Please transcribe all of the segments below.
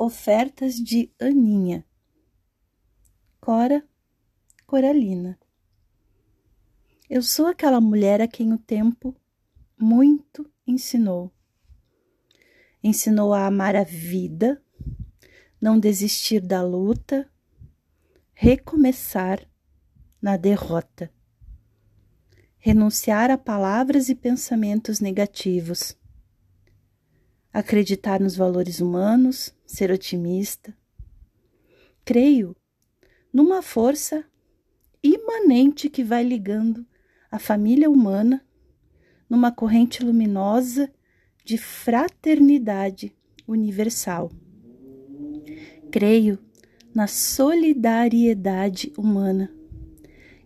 Ofertas de Aninha. Cora Coralina. Eu sou aquela mulher a quem o tempo muito ensinou. Ensinou a amar a vida, não desistir da luta, recomeçar na derrota, renunciar a palavras e pensamentos negativos, acreditar nos valores humanos, ser otimista. Creio numa força imanente que vai ligando a família humana numa corrente luminosa de fraternidade universal. Creio na solidariedade humana.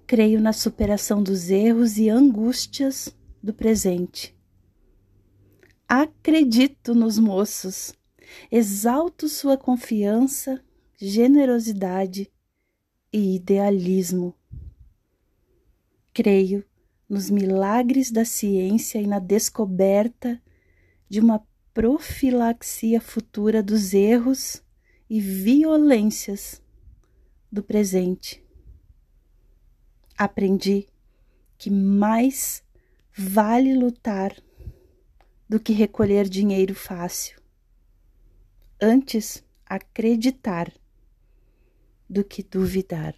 Creio na superação dos erros e angústias do presente. Acredito nos moços, exalto sua confiança, generosidade e idealismo. Creio nos milagres da ciência e na descoberta de uma profilaxia futura dos erros e violências do presente. Aprendi que mais vale lutar do que recolher dinheiro fácil. Antes acreditar do que duvidar.